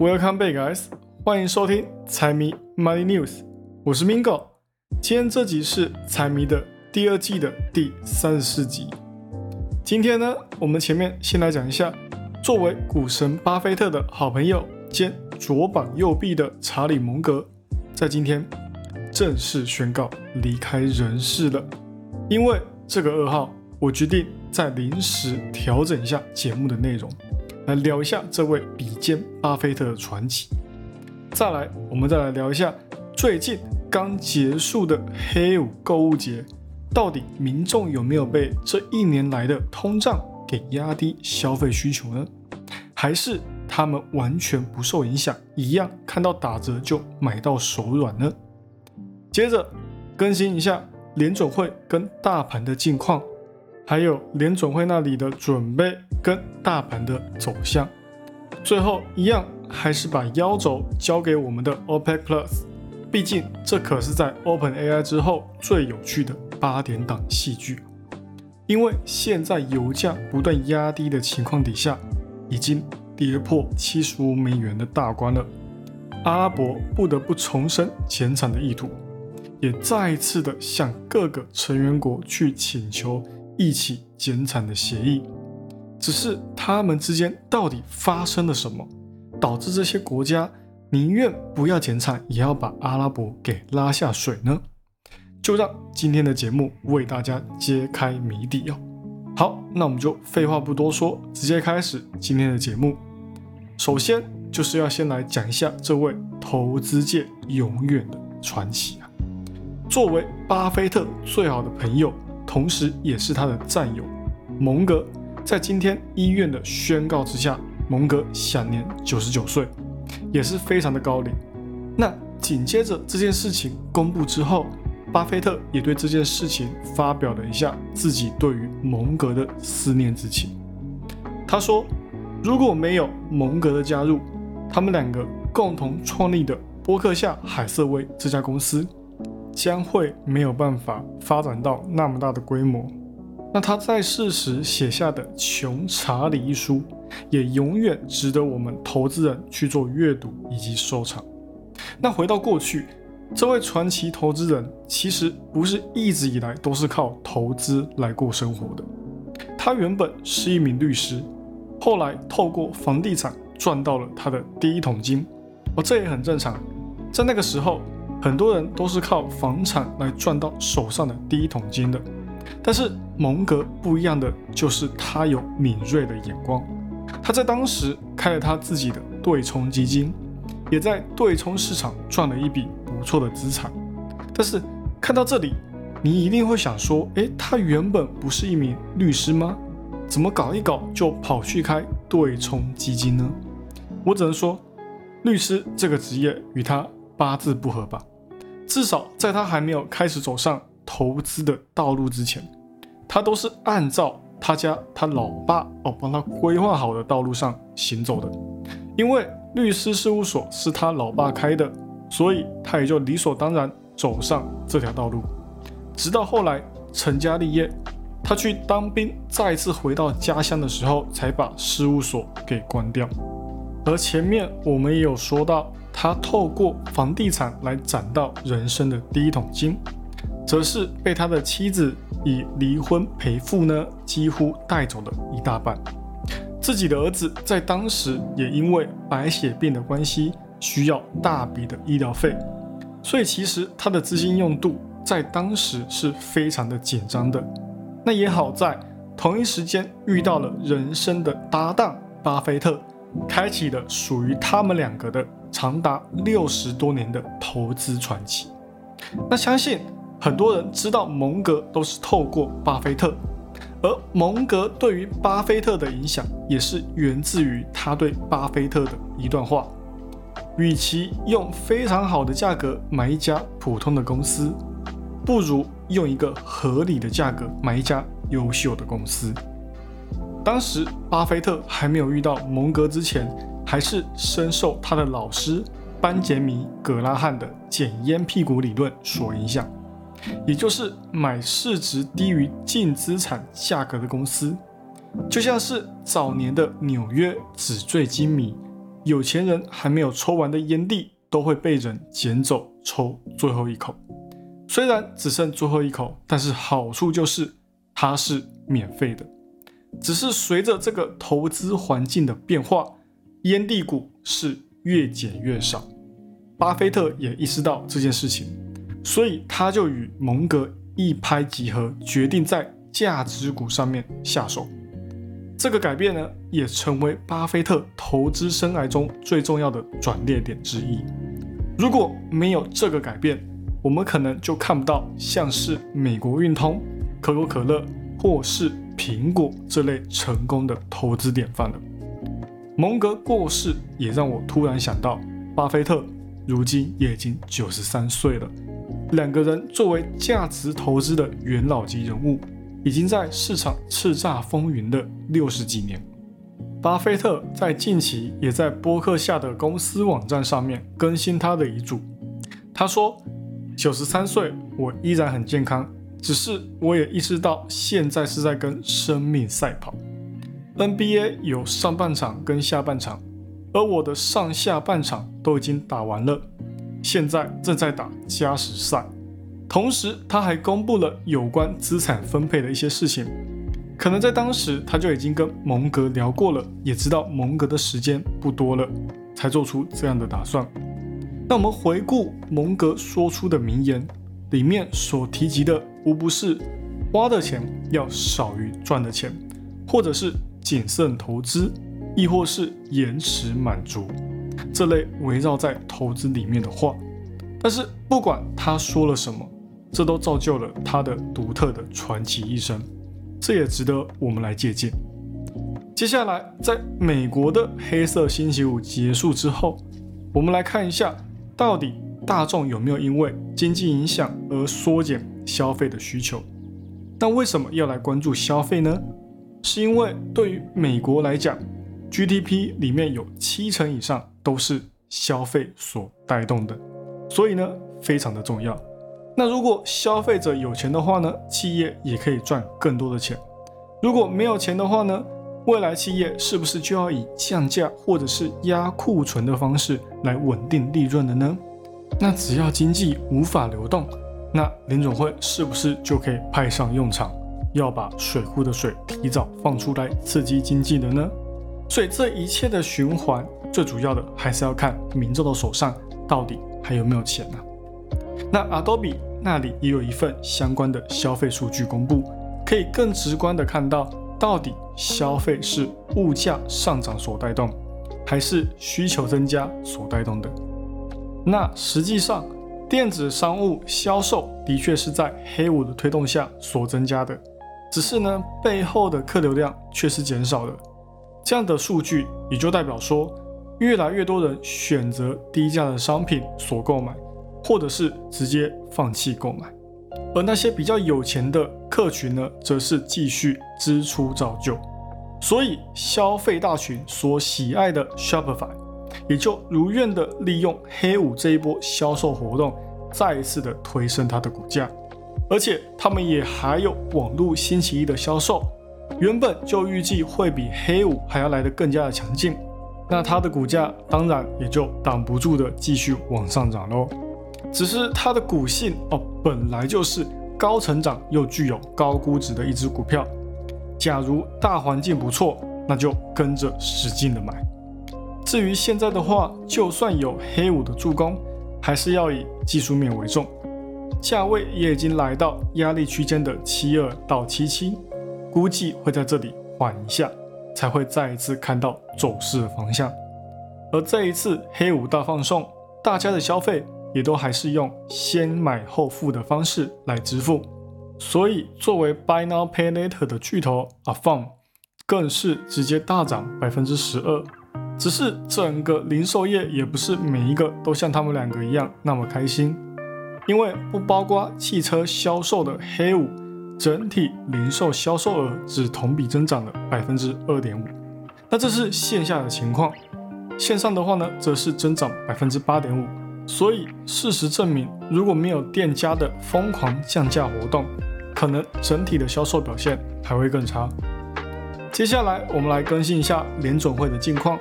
Welcome back, guys！欢迎收听财迷 Money News，我是 Mingo。今天这集是财迷的第二季的第三十四集。今天呢，我们前面先来讲一下，作为股神巴菲特的好朋友兼左膀右臂的查理蒙格，在今天正式宣告离开人世了。因为这个噩耗，我决定再临时调整一下节目的内容。来聊一下这位比肩巴菲特的传奇。再来，我们再来聊一下最近刚结束的黑五购物节，到底民众有没有被这一年来的通胀给压低消费需求呢？还是他们完全不受影响，一样看到打折就买到手软呢？接着更新一下联总会跟大盘的近况。还有联总会那里的准备跟大盘的走向，最后一样还是把腰轴交给我们的 OPEC Plus，毕竟这可是在 Open AI 之后最有趣的八点档戏剧。因为现在油价不断压低的情况底下，已经跌破七十五美元的大关了，阿拉伯不得不重申减产的意图，也再一次的向各个成员国去请求。一起减产的协议，只是他们之间到底发生了什么，导致这些国家宁愿不要减产，也要把阿拉伯给拉下水呢？就让今天的节目为大家揭开谜底哦。好，那我们就废话不多说，直接开始今天的节目。首先就是要先来讲一下这位投资界永远的传奇啊，作为巴菲特最好的朋友。同时，也是他的战友蒙格，在今天医院的宣告之下，蒙格享年九十九岁，也是非常的高龄。那紧接着这件事情公布之后，巴菲特也对这件事情发表了一下自己对于蒙格的思念之情。他说：“如果没有蒙格的加入，他们两个共同创立的伯克夏海瑟威这家公司。”将会没有办法发展到那么大的规模。那他在世时写下的《穷查理》一书，也永远值得我们投资人去做阅读以及收藏。那回到过去，这位传奇投资人其实不是一直以来都是靠投资来过生活的。他原本是一名律师，后来透过房地产赚到了他的第一桶金。哦，这也很正常，在那个时候。很多人都是靠房产来赚到手上的第一桶金的，但是蒙格不一样的就是他有敏锐的眼光，他在当时开了他自己的对冲基金，也在对冲市场赚了一笔不错的资产。但是看到这里，你一定会想说，诶，他原本不是一名律师吗？怎么搞一搞就跑去开对冲基金呢？我只能说，律师这个职业与他八字不合吧。至少在他还没有开始走上投资的道路之前，他都是按照他家他老爸哦帮他规划好的道路上行走的。因为律师事务所是他老爸开的，所以他也就理所当然走上这条道路。直到后来成家立业，他去当兵，再次回到家乡的时候，才把事务所给关掉。而前面我们也有说到。他透过房地产来攒到人生的第一桶金，则是被他的妻子以离婚赔付呢，几乎带走了一大半。自己的儿子在当时也因为白血病的关系，需要大笔的医疗费，所以其实他的资金用度在当时是非常的紧张的。那也好在同一时间遇到了人生的搭档巴菲特，开启了属于他们两个的。长达六十多年的投资传奇，那相信很多人知道蒙格都是透过巴菲特，而蒙格对于巴菲特的影响也是源自于他对巴菲特的一段话：，与其用非常好的价格买一家普通的公司，不如用一个合理的价格买一家优秀的公司。当时巴菲特还没有遇到蒙格之前。还是深受他的老师班杰明·葛拉汉的“捡烟屁股”理论所影响，也就是买市值低于净资产价格的公司，就像是早年的纽约纸醉金迷，有钱人还没有抽完的烟蒂都会被人捡走抽最后一口。虽然只剩最后一口，但是好处就是它是免费的。只是随着这个投资环境的变化，烟蒂股是越减越少。巴菲特也意识到这件事情，所以他就与蒙格一拍即合，决定在价值股上面下手。这个改变呢，也成为巴菲特投资生涯中最重要的转捩点之一。如果没有这个改变，我们可能就看不到像是美国运通、可口可乐或是苹果这类成功的投资典范了。蒙格过世也让我突然想到，巴菲特如今也已经九十三岁了。两个人作为价值投资的元老级人物，已经在市场叱咤风云的六十几年。巴菲特在近期也在博客下的公司网站上面更新他的遗嘱，他说。九十三岁，我依然很健康，只是我也意识到现在是在跟生命赛跑。NBA 有上半场跟下半场，而我的上下半场都已经打完了，现在正在打加时赛。同时，他还公布了有关资产分配的一些事情，可能在当时他就已经跟蒙格聊过了，也知道蒙格的时间不多了，才做出这样的打算。那我们回顾蒙格说出的名言，里面所提及的，无不是花的钱要少于赚的钱，或者是谨慎投资，亦或是延迟满足这类围绕在投资里面的话。但是不管他说了什么，这都造就了他的独特的传奇一生，这也值得我们来借鉴。接下来，在美国的黑色星期五结束之后，我们来看一下。到底大众有没有因为经济影响而缩减消费的需求？那为什么要来关注消费呢？是因为对于美国来讲，GDP 里面有七成以上都是消费所带动的，所以呢非常的重要。那如果消费者有钱的话呢，企业也可以赚更多的钱；如果没有钱的话呢？未来企业是不是就要以降价或者是压库存的方式来稳定利润的呢？那只要经济无法流动，那联总会是不是就可以派上用场，要把水库的水提早放出来刺激经济的呢？所以这一切的循环，最主要的还是要看民众的手上到底还有没有钱呢？那 Adobe 那里也有一份相关的消费数据公布，可以更直观的看到。到底消费是物价上涨所带动，还是需求增加所带动的？那实际上，电子商务销售的确是在黑五的推动下所增加的，只是呢，背后的客流量却是减少的。这样的数据也就代表说，越来越多人选择低价的商品所购买，或者是直接放弃购买。而那些比较有钱的客群呢，则是继续支出照旧，所以消费大群所喜爱的 Shopify 也就如愿的利用黑五这一波销售活动，再一次的推升它的股价，而且他们也还有网络星期一的销售，原本就预计会比黑五还要来得更加的强劲，那它的股价当然也就挡不住的继续往上涨喽。只是它的股性哦，本来就是高成长又具有高估值的一只股票。假如大环境不错，那就跟着使劲的买。至于现在的话，就算有黑五的助攻，还是要以技术面为重。价位也已经来到压力区间的七二到七七，估计会在这里缓一下，才会再一次看到走势的方向。而这一次黑五大放送，大家的消费。也都还是用先买后付的方式来支付，所以作为 Buy Now Pay Later 的巨头 Affirm，更是直接大涨百分之十二。只是整个零售业也不是每一个都像他们两个一样那么开心，因为不包括汽车销售的黑五，整体零售销售额只同比增长了百分之二点五。那这是线下的情况，线上的话呢，则是增长百分之八点五。所以，事实证明，如果没有店家的疯狂降价活动，可能整体的销售表现还会更差。接下来，我们来更新一下联总会的近况。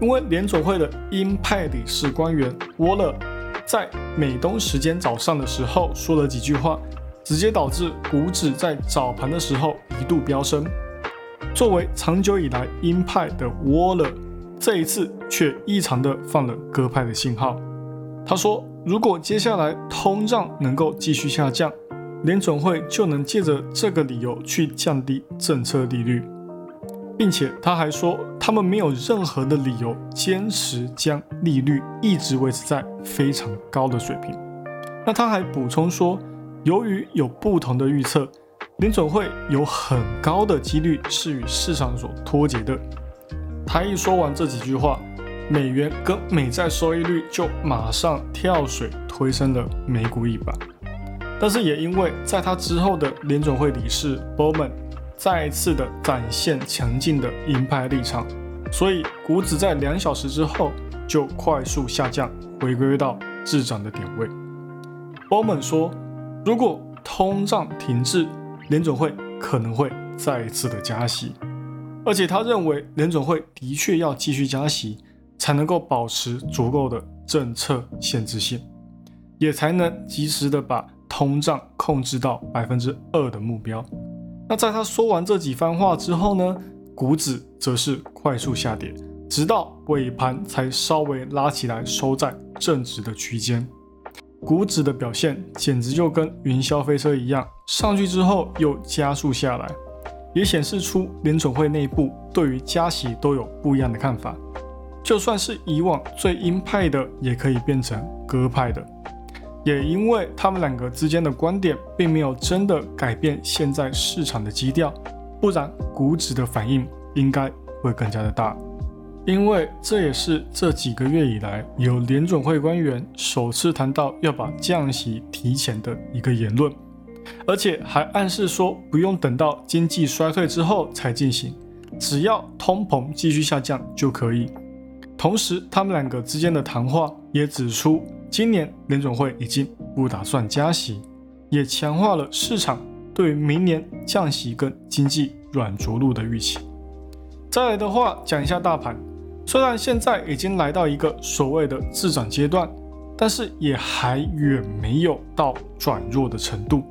因为联总会的鹰派理事官员沃勒在美东时间早上的时候说了几句话，直接导致股指在早盘的时候一度飙升。作为长久以来鹰派的沃勒，这一次却异常的放了鸽派的信号。他说，如果接下来通胀能够继续下降，联总会就能借着这个理由去降低政策利率，并且他还说，他们没有任何的理由坚持将利率一直维持在非常高的水平。那他还补充说，由于有不同的预测，联总会有很高的几率是与市场所脱节的。他一说完这几句话，美元跟美债收益率就马上跳水推升了美股一把。但是也因为在他之后的联总会理事 Bowman 再一次的展现强劲的鹰派立场，所以股指在两小时之后就快速下降，回归到滞涨的点位。鲍曼说，如果通胀停滞，联总会可能会再一次的加息，而且他认为联总会的确要继续加息，才能够保持足够的政策限制性，也才能及时的把。通胀控制到百分之二的目标。那在他说完这几番话之后呢，股指则是快速下跌，直到尾盘才稍微拉起来，收在正值的区间。股指的表现简直就跟云霄飞车一样，上去之后又加速下来，也显示出联总会内部对于加息都有不一样的看法。就算是以往最鹰派的，也可以变成鸽派的。也因为他们两个之间的观点并没有真的改变现在市场的基调，不然股指的反应应该会更加的大。因为这也是这几个月以来有联准会官员首次谈到要把降息提前的一个言论，而且还暗示说不用等到经济衰退之后才进行，只要通膨继续下降就可以。同时，他们两个之间的谈话也指出。今年联总会已经不打算加息，也强化了市场对明年降息跟经济软着陆的预期。再来的话，讲一下大盘，虽然现在已经来到一个所谓的自涨阶段，但是也还远没有到转弱的程度。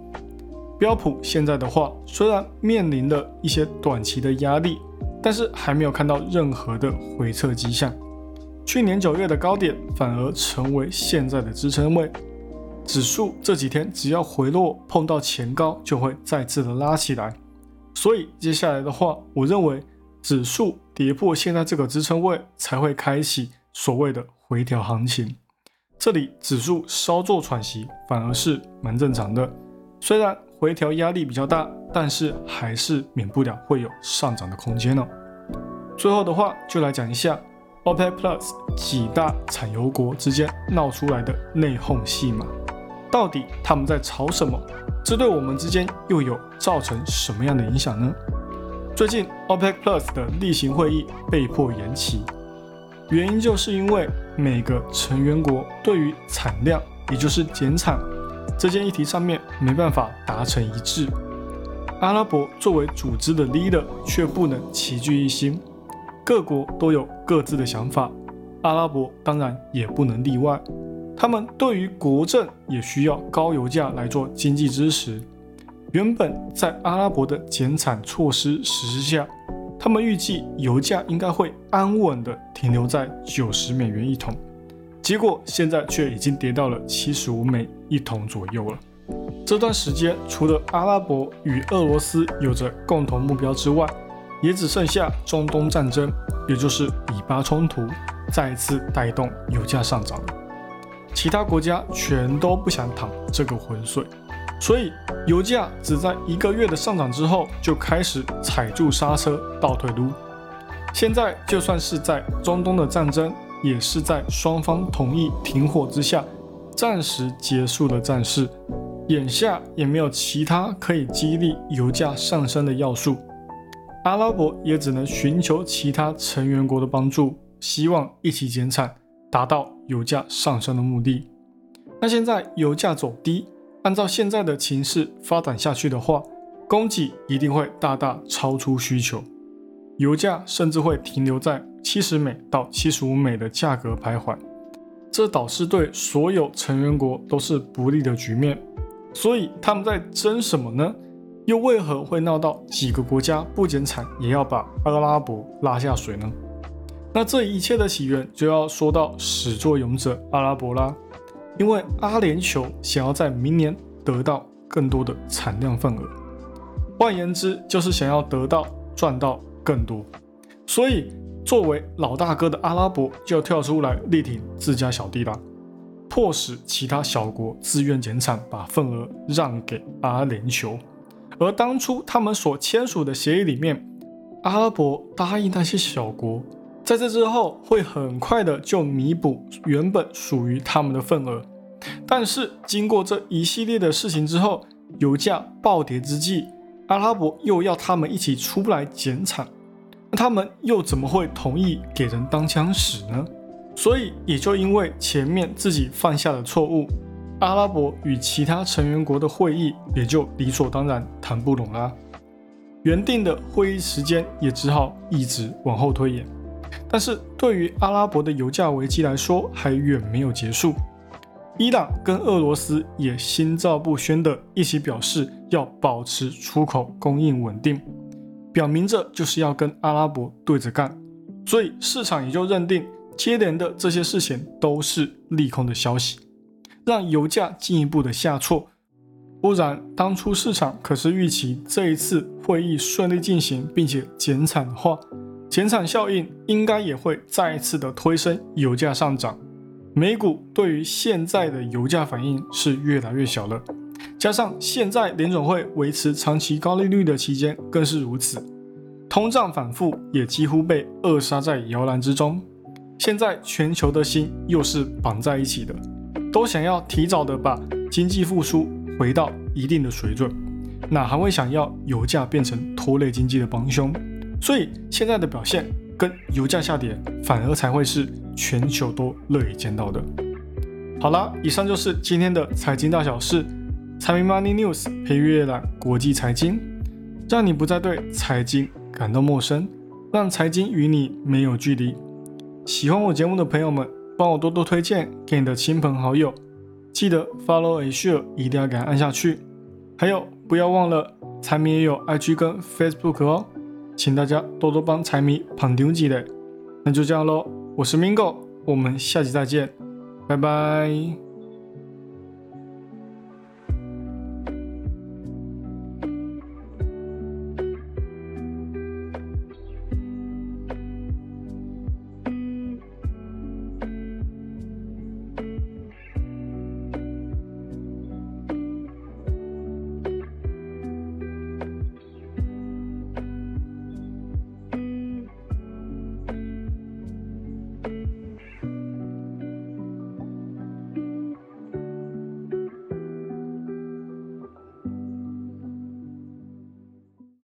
标普现在的话，虽然面临了一些短期的压力，但是还没有看到任何的回撤迹象。去年九月的高点反而成为现在的支撑位，指数这几天只要回落碰到前高，就会再次的拉起来。所以接下来的话，我认为指数跌破现在这个支撑位，才会开启所谓的回调行情。这里指数稍作喘息，反而是蛮正常的。虽然回调压力比较大，但是还是免不了会有上涨的空间呢。最后的话，就来讲一下。OPEC Plus 几大产油国之间闹出来的内讧戏码，到底他们在吵什么？这对我们之间又有造成什么样的影响呢？最近 OPEC Plus 的例行会议被迫延期，原因就是因为每个成员国对于产量，也就是减产这件议题上面没办法达成一致。阿拉伯作为组织的 leader 却不能齐聚一心。各国都有各自的想法，阿拉伯当然也不能例外。他们对于国政也需要高油价来做经济支持。原本在阿拉伯的减产措施实施下，他们预计油价应该会安稳的停留在九十美元一桶，结果现在却已经跌到了七十五美一桶左右了。这段时间，除了阿拉伯与俄罗斯有着共同目标之外，也只剩下中东战争，也就是以巴冲突，再次带动油价上涨。其他国家全都不想淌这个浑水，所以油价只在一个月的上涨之后，就开始踩住刹车倒退撸。现在就算是在中东的战争，也是在双方同意停火之下，暂时结束了战事。眼下也没有其他可以激励油价上升的要素。阿拉伯也只能寻求其他成员国的帮助，希望一起减产，达到油价上升的目的。那现在油价走低，按照现在的情势发展下去的话，供给一定会大大超出需求，油价甚至会停留在七十美到七十五美的价格徘徊，这导致对所有成员国都是不利的局面。所以他们在争什么呢？又为何会闹到几个国家不减产也要把阿拉伯拉下水呢？那这一切的起源就要说到始作俑者阿拉伯啦，因为阿联酋想要在明年得到更多的产量份额，换言之就是想要得到赚到更多。所以，作为老大哥的阿拉伯就跳出来力挺自家小弟啦，迫使其他小国自愿减产，把份额让给阿联酋。而当初他们所签署的协议里面，阿拉伯答应那些小国，在这之后会很快的就弥补原本属于他们的份额。但是经过这一系列的事情之后，油价暴跌之际，阿拉伯又要他们一起出来减产。那他们又怎么会同意给人当枪使呢？所以也就因为前面自己犯下的错误，阿拉伯与其他成员国的会议也就理所当然谈不拢啦。原定的会议时间也只好一直往后推延。但是对于阿拉伯的油价危机来说，还远没有结束。伊朗跟俄罗斯也心照不宣的一起表示要保持出口供应稳定。表明着就是要跟阿拉伯对着干，所以市场也就认定接连的这些事情都是利空的消息，让油价进一步的下挫。不然，当初市场可是预期这一次会议顺利进行，并且减产的话，减产效应应该也会再一次的推升油价上涨。美股对于现在的油价反应是越来越小了。加上现在联总会维持长期高利率的期间更是如此，通胀反复也几乎被扼杀在摇篮之中。现在全球的心又是绑在一起的，都想要提早的把经济复苏回到一定的水准，哪还会想要油价变成拖累经济的帮凶？所以现在的表现跟油价下跌，反而才会是全球都乐意见到的。好了，以上就是今天的财经大小事。财迷 Money News 陪阅览国际财经，让你不再对财经感到陌生，让财经与你没有距离。喜欢我节目的朋友们，帮我多多推荐给你的亲朋好友。记得 Follow a share，一定要给它按下去。还有，不要忘了财迷也有 IG 跟 Facebook 哦，请大家多多帮财迷捧丢几嘞。那就这样喽，我是 Mingo，我们下期再见，拜拜。